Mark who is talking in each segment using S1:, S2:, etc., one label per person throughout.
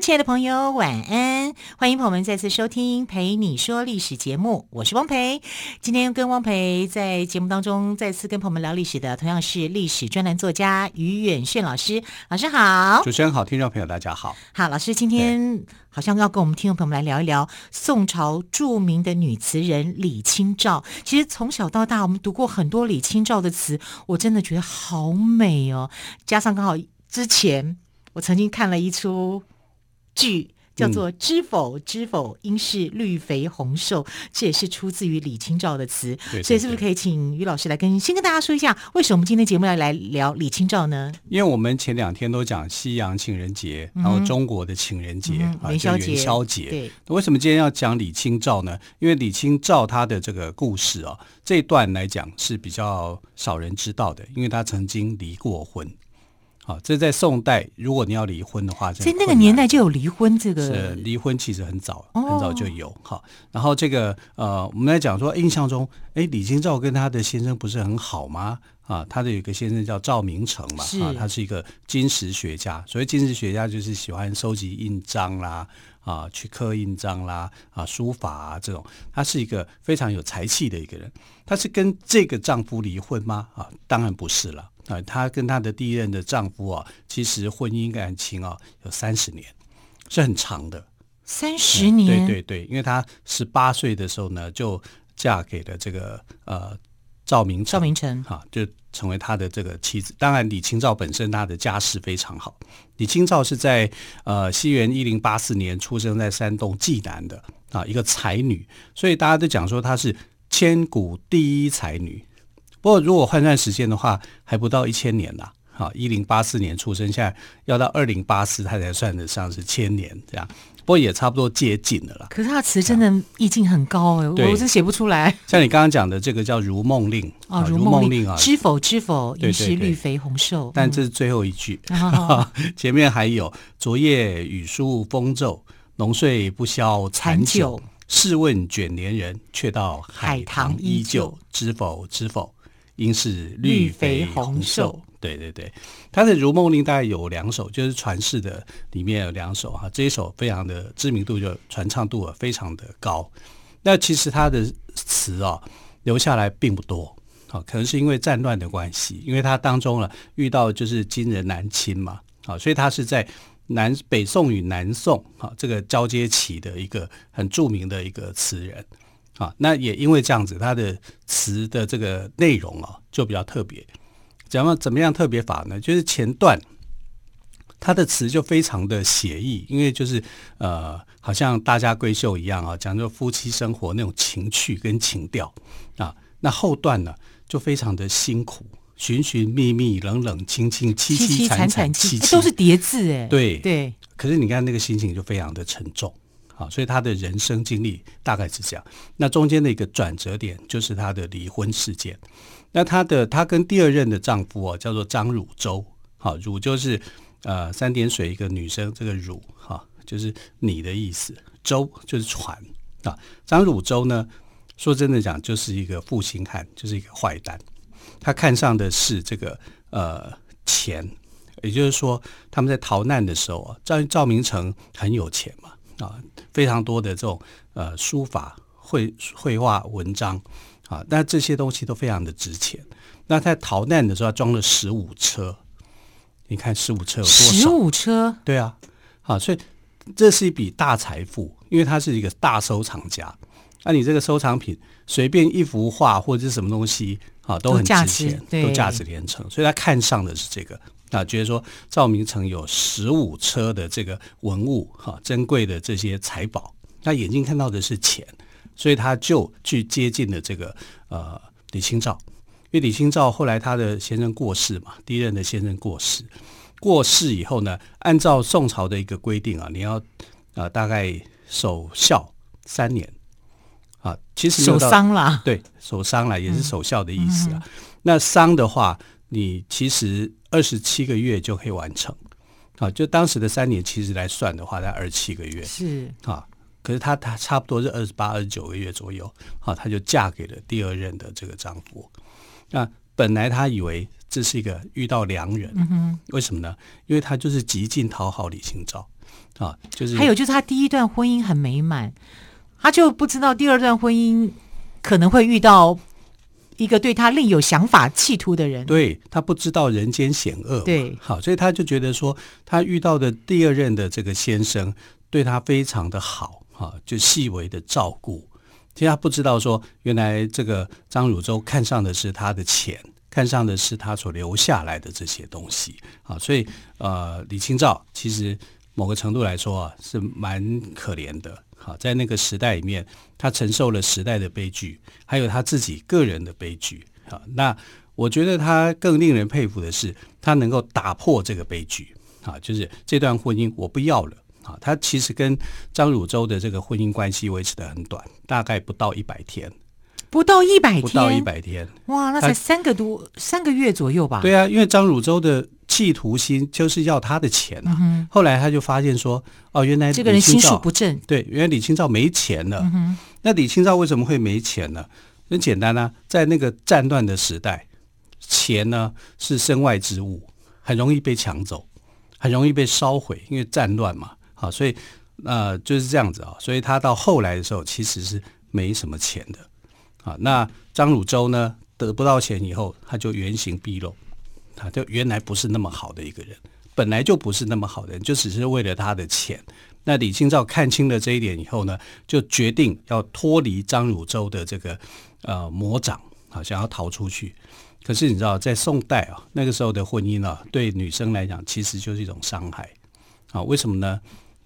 S1: 亲爱的朋友，晚安！欢迎朋友们再次收听《陪你说历史》节目，我是汪培。今天跟汪培在节目当中再次跟朋友们聊历史的，同样是历史专栏作家于远炫老师。老师好，
S2: 主持人好，听众朋友大家好。
S1: 好，老师今天好像要跟我们听众朋友们来聊一聊宋朝著名的女词人李清照。其实从小到大，我们读过很多李清照的词，我真的觉得好美哦。加上刚好之前。我曾经看了一出剧，叫做《知否知否，应是绿肥红瘦》，这也是出自于李清照的词。对对对，所以是不是可以请于老师来跟先跟大家说一下，为什么我们今天节目要来聊李清照呢？
S2: 因为我们前两天都讲西洋情人节，然后中国的情人节、嗯、啊，元宵节。元宵节。对，为什么今天要讲李清照呢？因为李清照她的这个故事啊，这一段来讲是比较少人知道的，因为她曾经离过婚。啊，这在宋代，如果你要离婚的话，
S1: 在那个年代就有离婚这个。
S2: 是离婚其实很早，很早就有。好、哦，然后这个呃，我们来讲说，印象中，哎，李清照跟她的先生不是很好吗？啊，她的有一个先生叫赵明诚嘛，啊，他是一个金石学家。所以金石学家，就是喜欢收集印章啦，啊，去刻印章啦，啊，书法啊这种。他是一个非常有才气的一个人。她是跟这个丈夫离婚吗？啊，当然不是了。啊，她跟她的第一任的丈夫啊，其实婚姻感情啊有三十年，是很长的。
S1: 三十年，
S2: 嗯，对对对，因为她十八岁的时候呢，就嫁给了这个呃赵明诚，
S1: 赵明诚
S2: 哈，就成为他的这个妻子。当然，李清照本身她的家世非常好。李清照是在呃西元一零八四年出生在山东济南的啊，一个才女，所以大家都讲说她是千古第一才女。不过，如果换算时间的话，还不到一千年了。好，一零八四年出生，现在要到二零八四，他才算得上是千年这样。不过也差不多接近了啦。
S1: 可是他的词真的意境很高哎、欸，我是写不出来。
S2: 像你刚刚讲的这个叫《如梦令》
S1: 哦，《如梦令》啊，知否知否，应是绿肥红瘦。
S2: 但这是最后一句，嗯、前面还有“昨夜雨疏风骤，浓睡不消残酒。试问卷帘人，却道海棠依旧。知否知否。”应是绿肥红瘦，对对对，他的《如梦令》大概有两首，就是传世的里面有两首哈，这一首非常的知名度就传唱度啊非常的高。那其实他的词啊留下来并不多，啊，可能是因为战乱的关系，因为他当中呢遇到就是金人南侵嘛，啊，所以他是在南北宋与南宋啊这个交接期的一个很著名的一个词人。啊，那也因为这样子，它的词的这个内容啊，就比较特别。讲到怎么样特别法呢？就是前段它的词就非常的写意，因为就是呃，好像大家闺秀一样啊，讲究夫妻生活那种情趣跟情调啊。那后段呢，就非常的辛苦，寻寻觅觅，冷冷清清，凄凄惨惨戚戚，
S1: 都是叠字哎。
S2: 对
S1: 对。
S2: 可是你看那个心情就非常的沉重。啊，所以他的人生经历大概是这样。那中间的一个转折点就是他的离婚事件。那他的他跟第二任的丈夫啊，叫做张汝舟。好，汝就是呃三点水一个女生，这个汝哈就是你的意思，舟就是船啊。张汝舟呢，说真的讲，就是一个负心汉，就是一个坏蛋。他看上的是这个呃钱，也就是说他们在逃难的时候啊，赵赵明诚很有钱嘛。啊，非常多的这种呃书法绘绘画文章啊，那这些东西都非常的值钱。那在逃难的时候，装了十五车，你看十五车有多少？
S1: 十五车，
S2: 对啊，啊，所以这是一笔大财富，因为他是一个大收藏家。那你这个收藏品，随便一幅画或者是什么东西啊，都很值钱，都价值连城。所以他看上的是这个。啊，觉得说赵明诚有十五车的这个文物哈、啊，珍贵的这些财宝，那眼睛看到的是钱，所以他就去接近了这个呃李清照。因为李清照后来他的先生过世嘛，第一任的先生过世，过世以后呢，按照宋朝的一个规定啊，你要啊大概守孝三年，啊，其实
S1: 守丧啦，
S2: 对，守丧啦，也是守孝的意思啊。嗯嗯、那丧的话，你其实二十七个月就可以完成啊。就当时的三年，其实来算的话，在二十七个月
S1: 是
S2: 啊。可是她她差不多是二十八、二十九个月左右，啊，她就嫁给了第二任的这个丈夫。那本来她以为这是一个遇到良人，嗯、为什么呢？因为她就是极尽讨好李清照啊，就是
S1: 还有就是她第一段婚姻很美满。她就不知道第二段婚姻可能会遇到一个对他另有想法、企图的人。
S2: 对，他不知道人间险恶。
S1: 对，
S2: 好，所以他就觉得说，他遇到的第二任的这个先生对他非常的好，哈，就细微的照顾。其实他不知道说，原来这个张汝舟看上的是他的钱，看上的是他所留下来的这些东西。啊，所以呃，李清照其实某个程度来说啊，是蛮可怜的。好，在那个时代里面，他承受了时代的悲剧，还有他自己个人的悲剧。好，那我觉得他更令人佩服的是，他能够打破这个悲剧。啊，就是这段婚姻我不要了。啊，他其实跟张汝舟的这个婚姻关系维持得很短，大概不到一百天。
S1: 不到一百天，
S2: 不到一百天，
S1: 哇，那才三个多三个月左右吧？
S2: 对啊，因为张汝舟的企图心就是要他的钱啊。嗯、后来他就发现说，哦，原来这个人心术不正。对，原来李清照没钱了。嗯、那李清照为什么会没钱呢？很简单啊，在那个战乱的时代，钱呢是身外之物，很容易被抢走，很容易被烧毁，因为战乱嘛。好，所以呃就是这样子啊。所以他到后来的时候，其实是没什么钱的。啊，那张汝舟呢，得不到钱以后，他就原形毕露，他就原来不是那么好的一个人，本来就不是那么好的人，就只是为了他的钱。那李清照看清了这一点以后呢，就决定要脱离张汝舟的这个呃魔掌啊，想要逃出去。可是你知道，在宋代啊，那个时候的婚姻啊，对女生来讲其实就是一种伤害啊。为什么呢？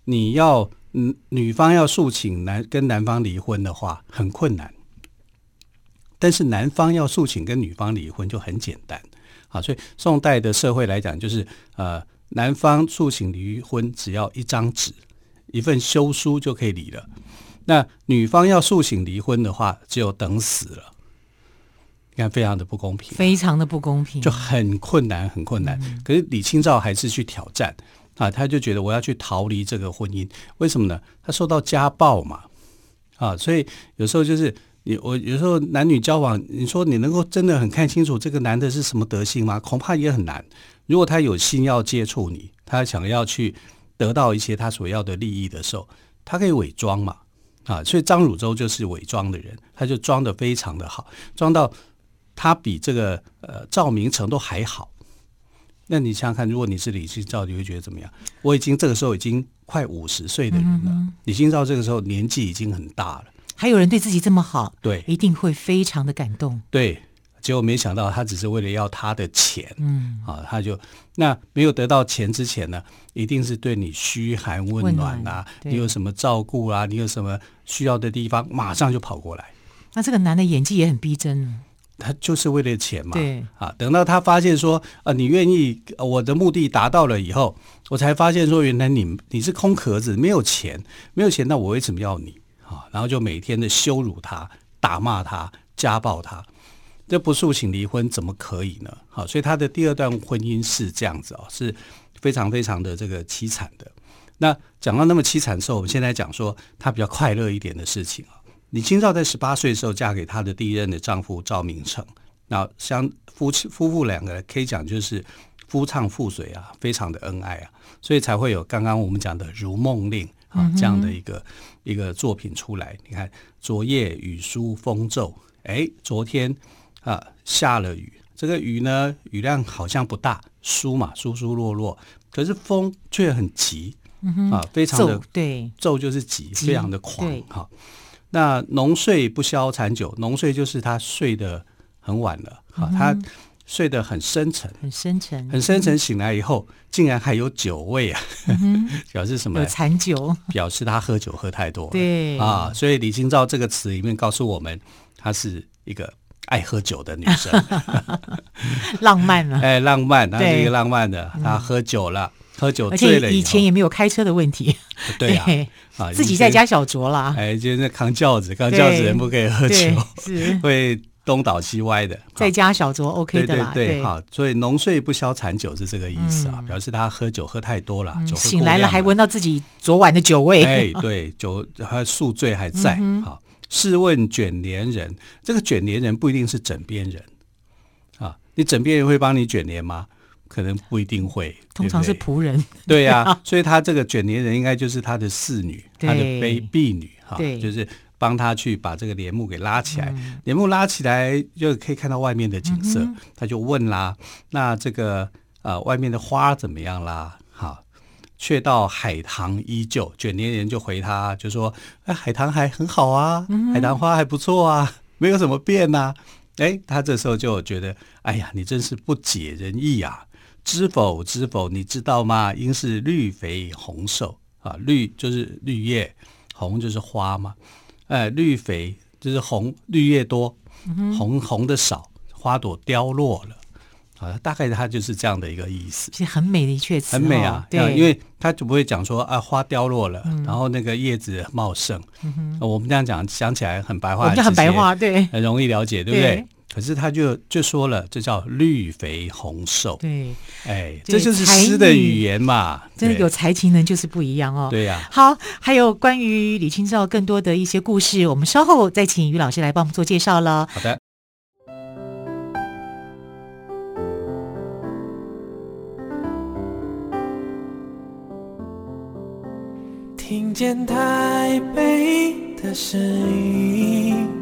S2: 你要嗯，女方要诉请男跟男方离婚的话，很困难。但是男方要诉请跟女方离婚就很简单，啊，所以宋代的社会来讲，就是呃，男方诉请离婚只要一张纸、一份休书就可以离了。那女方要诉请离婚的话，只有等死了。你看，非常的不公平，
S1: 非常的不公平，
S2: 就很困难，很困难。嗯、可是李清照还是去挑战啊，他就觉得我要去逃离这个婚姻，为什么呢？他受到家暴嘛，啊，所以有时候就是。你我有时候男女交往，你说你能够真的很看清楚这个男的是什么德性吗？恐怕也很难。如果他有心要接触你，他想要去得到一些他所要的利益的时候，他可以伪装嘛啊！所以张汝舟就是伪装的人，他就装的非常的好，装到他比这个呃赵明诚都还好。那你想想看，如果你是李清照，你会觉得怎么样？我已经这个时候已经快五十岁的人了，嗯嗯李清照这个时候年纪已经很大了。
S1: 还有人对自己这么好，
S2: 对，
S1: 一定会非常的感动。
S2: 对，结果没想到他只是为了要他的钱，嗯，啊，他就那没有得到钱之前呢，一定是对你嘘寒问暖啊，你有什么照顾啊，你有什么需要的地方，马上就跑过来。
S1: 那这个男的演技也很逼真，
S2: 他就是为了钱嘛，
S1: 对，
S2: 啊，等到他发现说，啊，你愿意，我的目的达到了以后，我才发现说，原来你你是空壳子，没有钱，没有钱，那我为什么要你？啊然后就每天的羞辱他、打骂他、家暴他，这不诉请离婚怎么可以呢？好，所以他的第二段婚姻是这样子哦，是非常非常的这个凄惨的。那讲到那么凄惨的时候，我们现在讲说他比较快乐一点的事情啊。李清照在十八岁的时候嫁给她的第一任的丈夫赵明诚，那相夫妻夫妇两个人可以讲就是夫唱妇随啊，非常的恩爱啊，所以才会有刚刚我们讲的《如梦令》。啊，这样的一个一个作品出来，你看，昨夜雨疏风骤，哎，昨天啊下了雨，这个雨呢雨量好像不大，疏嘛，疏疏落落，可是风却很急，啊，非常的
S1: 对，
S2: 骤就是急，急非常的狂哈。那浓睡不消残酒，浓睡就是他睡得很晚了，哈、嗯，他。睡得很深沉，
S1: 很深沉，
S2: 很深沉。醒来以后，竟然还有酒味啊！嗯、表示什么？
S1: 有残酒，
S2: 表示他喝酒喝太多了。
S1: 对
S2: 啊，所以李清照这个词里面告诉我们，她是一个爱喝酒的女生，
S1: 浪漫啊！
S2: 哎，浪漫，她是一个浪漫的。她喝酒了，喝酒醉了，
S1: 而且以前也没有开车的问题。
S2: 对啊，啊，
S1: 自己在家小酌啦。
S2: 哎，就是扛轿子，扛轿子人不可以喝酒，
S1: 是
S2: 会东倒西歪的。
S1: 在家小酌 OK 的啦。
S2: 对对对，好，所以浓睡不消残酒是这个意思啊，表示他喝酒喝太多了，
S1: 醒来了还闻到自己昨晚的酒味。
S2: 哎，对，酒还宿醉还在。好，试问卷帘人，这个卷帘人不一定是枕边人啊，你枕边人会帮你卷帘吗？可能不一定会，
S1: 通常是仆人。
S2: 对呀，所以他这个卷帘人应该就是他的侍女，他的婢婢女哈，就是帮他去把这个帘幕给拉起来。帘幕拉起来就可以看到外面的景色，他就问啦：“那这个呃外面的花怎么样啦？”好，却道海棠依旧。卷帘人就回他，就说：“哎，海棠还很好啊，海棠花还不错啊，没有什么变呐。”哎，他这时候就觉得：“哎呀，你真是不解人意啊！”知否知否，你知道吗？应是绿肥红瘦啊，绿就是绿叶，红就是花嘛。哎，绿肥就是红，绿叶多，红红的少，花朵凋落了。啊，大概它就是这样的一个意思。
S1: 其实很美的一阙词，
S2: 很美啊。对，因为它就不会讲说啊，花凋落了，然后那个叶子茂盛。我们这样讲，想起来很白话，
S1: 很白话，对，
S2: 很容易了解，对不对？可是他就就说了，这叫绿肥红瘦。
S1: 对，
S2: 哎，这就是诗的语言嘛。
S1: 真的有才情人就是不一样哦。
S2: 对呀。
S1: 好，还有关于李清照更多的一些故事，我们稍后再请于老师来帮我们做介绍了。
S2: 好的。
S3: 听见台北的声音。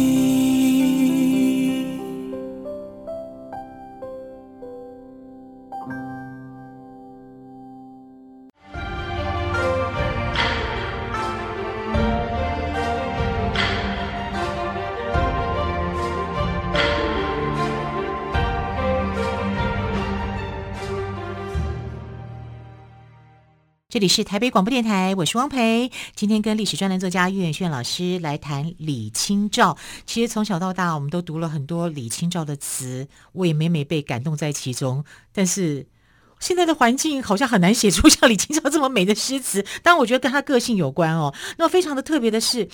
S1: 里是台北广播电台，我是汪培。今天跟历史专栏作家岳远炫老师来谈李清照。其实从小到大，我们都读了很多李清照的词，我也每每被感动在其中。但是现在的环境好像很难写出像李清照这么美的诗词。当然，我觉得跟她个性有关哦。那么非常的特别的是，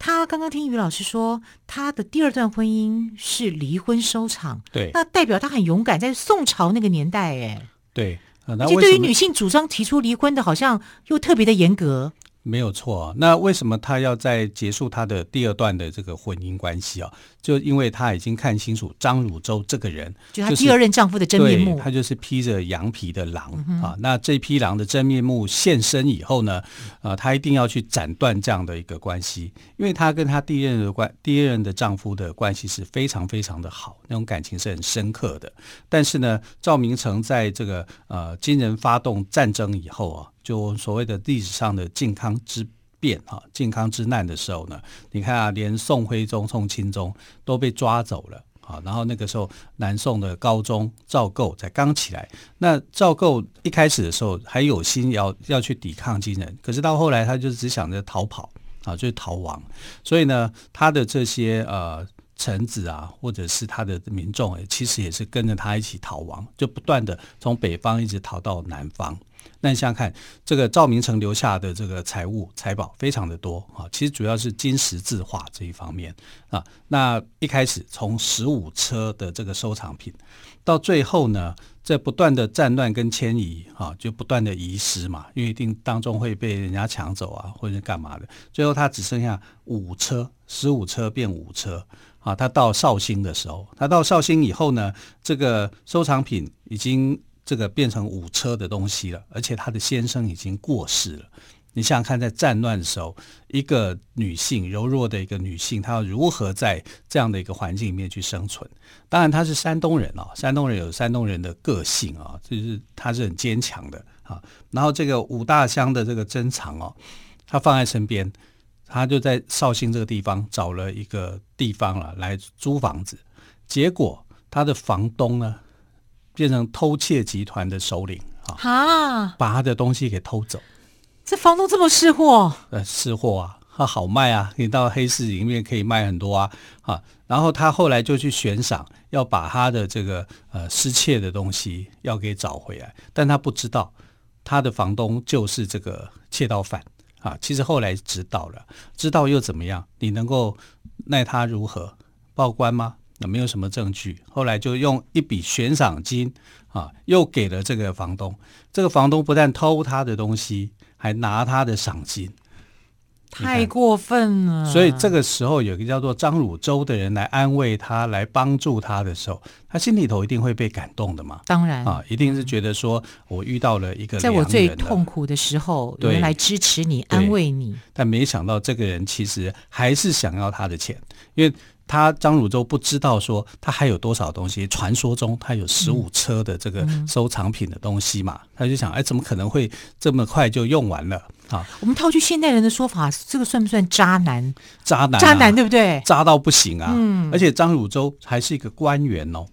S1: 他刚刚听于老师说，他的第二段婚姻是离婚收场。
S2: 对，
S1: 那代表他很勇敢，在宋朝那个年代，哎，
S2: 对。
S1: 而且对于女性主张提出离婚的，好像又特别的严格。
S2: 没有错啊，那为什么他要在结束他的第二段的这个婚姻关系啊？就因为她已经看清楚张汝舟这个人，
S1: 就她第二任丈夫的真面目，
S2: 他就是披着羊皮的狼、嗯、啊。那这匹狼的真面目现身以后呢，啊，她一定要去斩断这样的一个关系，因为她跟她第一任的关第一任的丈夫的关系是非常非常的好，那种感情是很深刻的。但是呢，赵明诚在这个呃金人发动战争以后啊。就所谓的历史上的靖康之变啊，靖康之难的时候呢，你看啊，连宋徽宗、宋钦宗都被抓走了啊。然后那个时候，南宋的高宗赵构才刚起来。那赵构一开始的时候还有心要要去抵抗金人，可是到后来他就只想着逃跑啊，就是逃亡。所以呢，他的这些呃臣子啊，或者是他的民众，其实也是跟着他一起逃亡，就不断的从北方一直逃到南方。那你想想看，这个赵明诚留下的这个财物财宝非常的多啊，其实主要是金石字画这一方面啊。那一开始从十五车的这个收藏品，到最后呢，在不断的战乱跟迁移啊，就不断的遗失嘛，因为一定当中会被人家抢走啊，或者干嘛的。最后他只剩下五车，十五车变五车啊。他到绍兴的时候，他到绍兴以后呢，这个收藏品已经。这个变成五车的东西了，而且他的先生已经过世了。你想想看，在战乱的时候，一个女性柔弱的一个女性，她要如何在这样的一个环境里面去生存？当然，她是山东人啊，山东人有山东人的个性啊，就是她是很坚强的啊。然后这个五大箱的这个珍藏哦，她放在身边，她就在绍兴这个地方找了一个地方了来租房子，结果她的房东呢，变成偷窃集团的首领啊，把他的东西给偷走。
S1: 这房东这么识货？
S2: 呃，识货啊，他好卖啊，你到黑市里面可以卖很多啊，啊，然后他后来就去悬赏，要把他的这个呃失窃的东西要给找回来，但他不知道他的房东就是这个窃盗犯啊。其实后来知道了，知道又怎么样？你能够奈他如何？报官吗？那没有什么证据。后来就用一笔悬赏金啊，又给了这个房东。这个房东不但偷他的东西。还拿他的赏金，
S1: 太过分了。
S2: 所以这个时候，有一个叫做张汝舟的人来安慰他，来帮助他的时候，他心里头一定会被感动的嘛。
S1: 当然
S2: 啊，一定是觉得说我遇到了一个
S1: 在我最痛苦的时候，有人来支持你、安慰你。
S2: 但没想到这个人其实还是想要他的钱，因为。他张汝舟不知道说他还有多少东西，传说中他有十五车的这个收藏品的东西嘛，他就想，哎，怎么可能会这么快就用完了啊？
S1: 我们套句现代人的说法，这个算不算渣男？
S2: 渣男，
S1: 渣男，对不对？
S2: 渣到不行啊！嗯，而且张汝舟还是一个官员哦，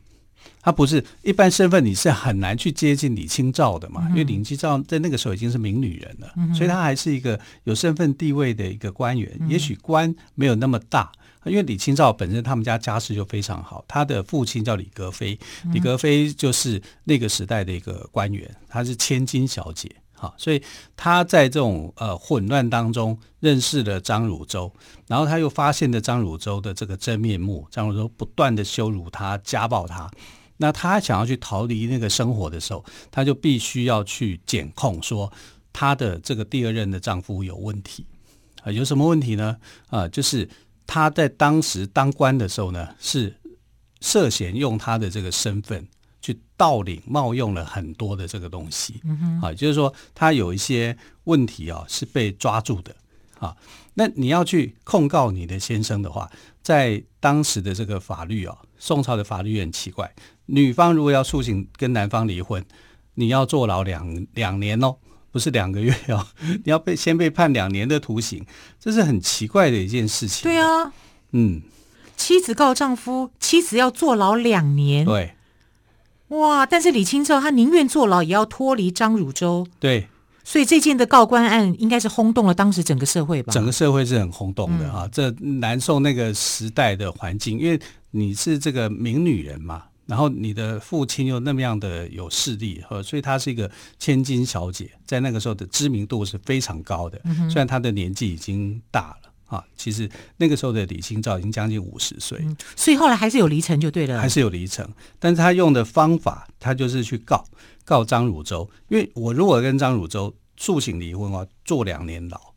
S2: 他不是一般身份，你是很难去接近李清照的嘛，因为李清照在那个时候已经是名女人了，所以她还是一个有身份地位的一个官员，也许官没有那么大。因为李清照本身他们家家世就非常好，他的父亲叫李格非，李格非就是那个时代的一个官员，她是千金小姐，哈，所以他在这种呃混乱当中认识了张汝舟，然后他又发现了张汝舟的这个真面目，张汝舟不断的羞辱他、家暴他，那他想要去逃离那个生活的时候，他就必须要去检控说他的这个第二任的丈夫有问题啊，有什么问题呢？啊，就是。他在当时当官的时候呢，是涉嫌用他的这个身份去盗领、冒用了很多的这个东西，啊，就是说他有一些问题啊，是被抓住的啊。那你要去控告你的先生的话，在当时的这个法律啊，宋朝的法律很奇怪，女方如果要诉请跟男方离婚，你要坐牢两两年哦。不是两个月哦，你要被先被判两年的徒刑，这是很奇怪的一件事情。
S1: 对啊，嗯，妻子告丈夫，妻子要坐牢两年。
S2: 对，
S1: 哇！但是李清照她宁愿坐牢，也要脱离张汝舟。
S2: 对，
S1: 所以这件的告官案应该是轰动了当时整个社会吧？
S2: 整个社会是很轰动的啊！嗯、这南宋那个时代的环境，因为你是这个名女人嘛。然后你的父亲又那么样的有势力，所以她是一个千金小姐，在那个时候的知名度是非常高的。嗯、虽然她的年纪已经大了啊，其实那个时候的李清照已经将近五十岁，嗯，
S1: 所以后来还是有离成就对了，
S2: 还是有离成。但是他用的方法，他就是去告告张汝舟，因为我如果跟张汝舟诉请离婚的话，坐两年牢。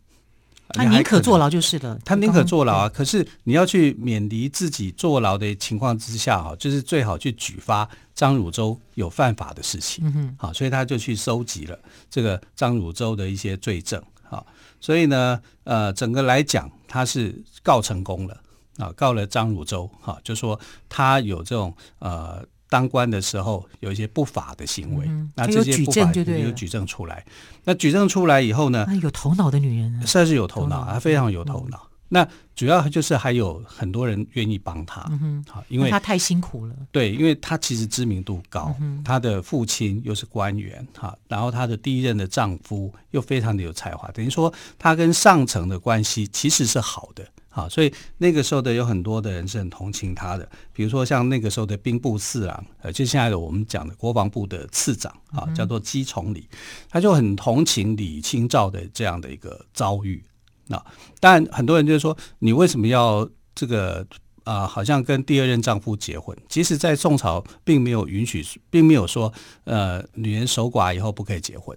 S1: 他宁可坐牢就是了。
S2: 他宁可坐牢啊！可是你要去免离自己坐牢的情况之下，哈，就是最好去举发张汝舟有犯法的事情。嗯哼，好，所以他就去收集了这个张汝舟的一些罪证。好，所以呢，呃，整个来讲，他是告成功了啊，告了张汝舟。哈，就说他有这种呃。当官的时候有一些不法的行为，嗯、那这些不法就有举证出来。那举证出来以后呢？
S1: 有头脑的女人，
S2: 算是有头脑，她非常有头脑。嗯、那主要就是还有很多人愿意帮她，
S1: 嗯、好，因为她太辛苦了。
S2: 对，因为她其实知名度高，她、嗯、的父亲又是官员，哈，然后她的第一任的丈夫又非常的有才华，等于说她跟上层的关系其实是好的。啊，所以那个时候的有很多的人是很同情他的，比如说像那个时候的兵部侍郎，呃，就现在的我们讲的国防部的次长啊，叫做姬崇礼，他就很同情李清照的这样的一个遭遇。那但很多人就是说，你为什么要这个啊、好像跟第二任丈夫结婚？其实，在宋朝并没有允许，并没有说呃，女人守寡以后不可以结婚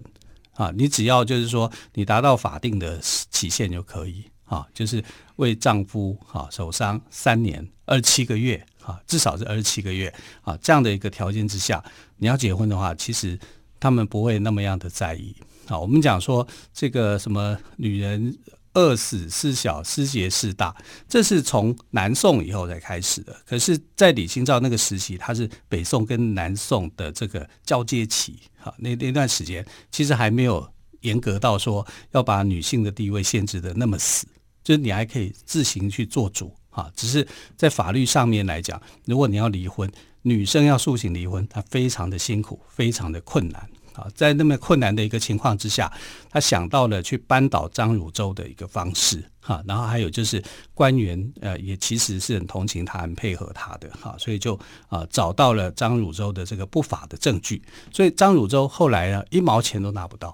S2: 啊。你只要就是说，你达到法定的期限就可以。啊，就是为丈夫啊守丧三年二十七个月啊，至少是二十七个月啊，这样的一个条件之下，你要结婚的话，其实他们不会那么样的在意啊。我们讲说这个什么女人饿死事小，失节事大，这是从南宋以后才开始的。可是，在李清照那个时期，她是北宋跟南宋的这个交接期啊，那那段时间其实还没有严格到说要把女性的地位限制的那么死。就是你还可以自行去做主啊，只是在法律上面来讲，如果你要离婚，女生要诉请离婚，她非常的辛苦，非常的困难啊，在那么困难的一个情况之下，她想到了去扳倒张汝舟的一个方式哈。然后还有就是官员呃也其实是很同情她、很配合她的哈，所以就啊找到了张汝舟的这个不法的证据。所以张汝舟后来呢一毛钱都拿不到。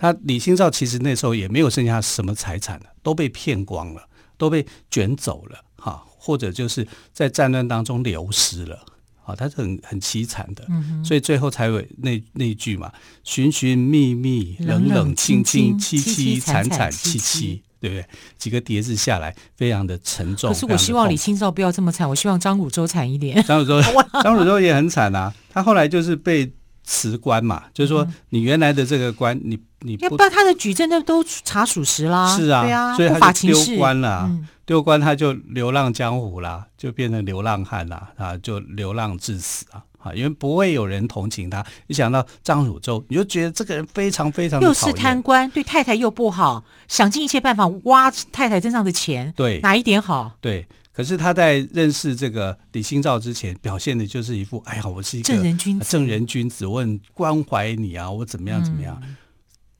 S2: 他李清照其实那时候也没有剩下什么财产了，都被骗光了，都被卷走了哈，或者就是在战乱当中流失了。啊，他是很很凄惨的，嗯，所以最后才有那那一句嘛，寻寻觅觅，冷冷清清，凄凄惨惨戚戚，对不对？几个叠字下来，非常的沉重。
S1: 可是我希望李清照不要这么惨，我希望张汝舟惨一点。
S2: 张汝舟，张汝舟也很惨啊，他后来就是被辞官嘛，就是说你原来的这个官，你你不，
S1: 要不然他的举证那都查属实啦，
S2: 是啊，
S1: 对啊，
S2: 所以他就丢官了。
S1: 嗯
S2: 丢官他就流浪江湖啦，就变成流浪汉啦，啊，就流浪致死啊，啊，因为不会有人同情他。一想到张汝舟，你就觉得这个人非常非常的
S1: 又是贪官，对太太又不好，想尽一切办法挖太太身上的钱，
S2: 对
S1: 哪一点好？
S2: 对，可是他在认识这个李清照之前，表现的就是一副哎呀，我是一个
S1: 正人君子，
S2: 正人君子，我很关怀你啊，我怎么样怎么样。嗯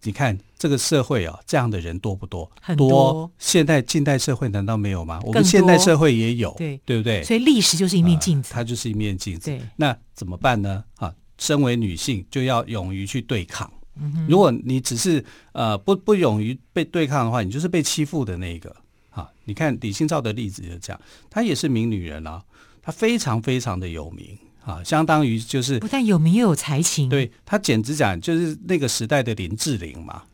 S2: 你看这个社会啊，这样的人多不多？
S1: 很多。
S2: 现代近代社会难道没有吗？我们现代社会也有，
S1: 对
S2: 对不对？
S1: 所以历史就是一面镜子，
S2: 呃、它就是一面镜子。
S1: 对。
S2: 那怎么办呢？啊，身为女性就要勇于去对抗。
S1: 嗯。
S2: 如果你只是呃不不勇于被对抗的话，你就是被欺负的那个。啊，你看李清照的例子就是这样，她也是名女人啊，她非常非常的有名。啊，相当于就是
S1: 不但有名又有才情，
S2: 对，她简直讲就是那个时代的林志玲嘛，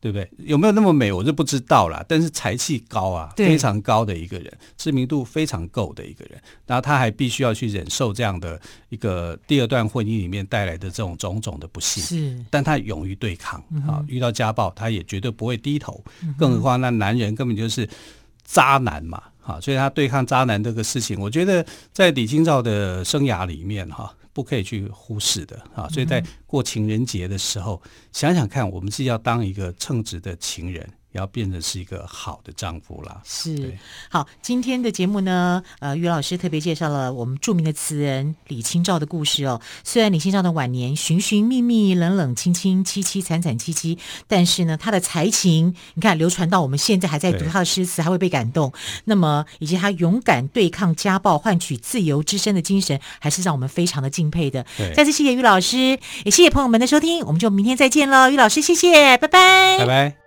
S2: 对不对？有没有那么美，我就不知道了。但是才气高啊，非常高的一个人，知名度非常够的一个人。然后他还必须要去忍受这样的一个第二段婚姻里面带来的这种种种的不幸。
S1: 是，但
S2: 他勇于对抗啊，遇到家暴他也绝对不会低头。更何况那男人根本就是渣男嘛。啊，所以他对抗渣男这个事情，我觉得在李清照的生涯里面哈，不可以去忽视的啊。所以在过情人节的时候，想想看，我们是要当一个称职的情人。要变成是一个好的丈夫啦。
S1: 是，好，今天的节目呢，呃，于老师特别介绍了我们著名的词人李清照的故事哦。虽然李清照的晚年寻寻觅觅、冷冷清清、凄凄惨惨戚戚，但是呢，她的才情，你看流传到我们现在还在读她的诗词，还会被感动。那么，以及她勇敢对抗家暴、换取自由之身的精神，还是让我们非常的敬佩的。再次谢谢于老师，也谢谢朋友们的收听，我们就明天再见喽。于老师，谢谢，拜拜，
S2: 拜拜。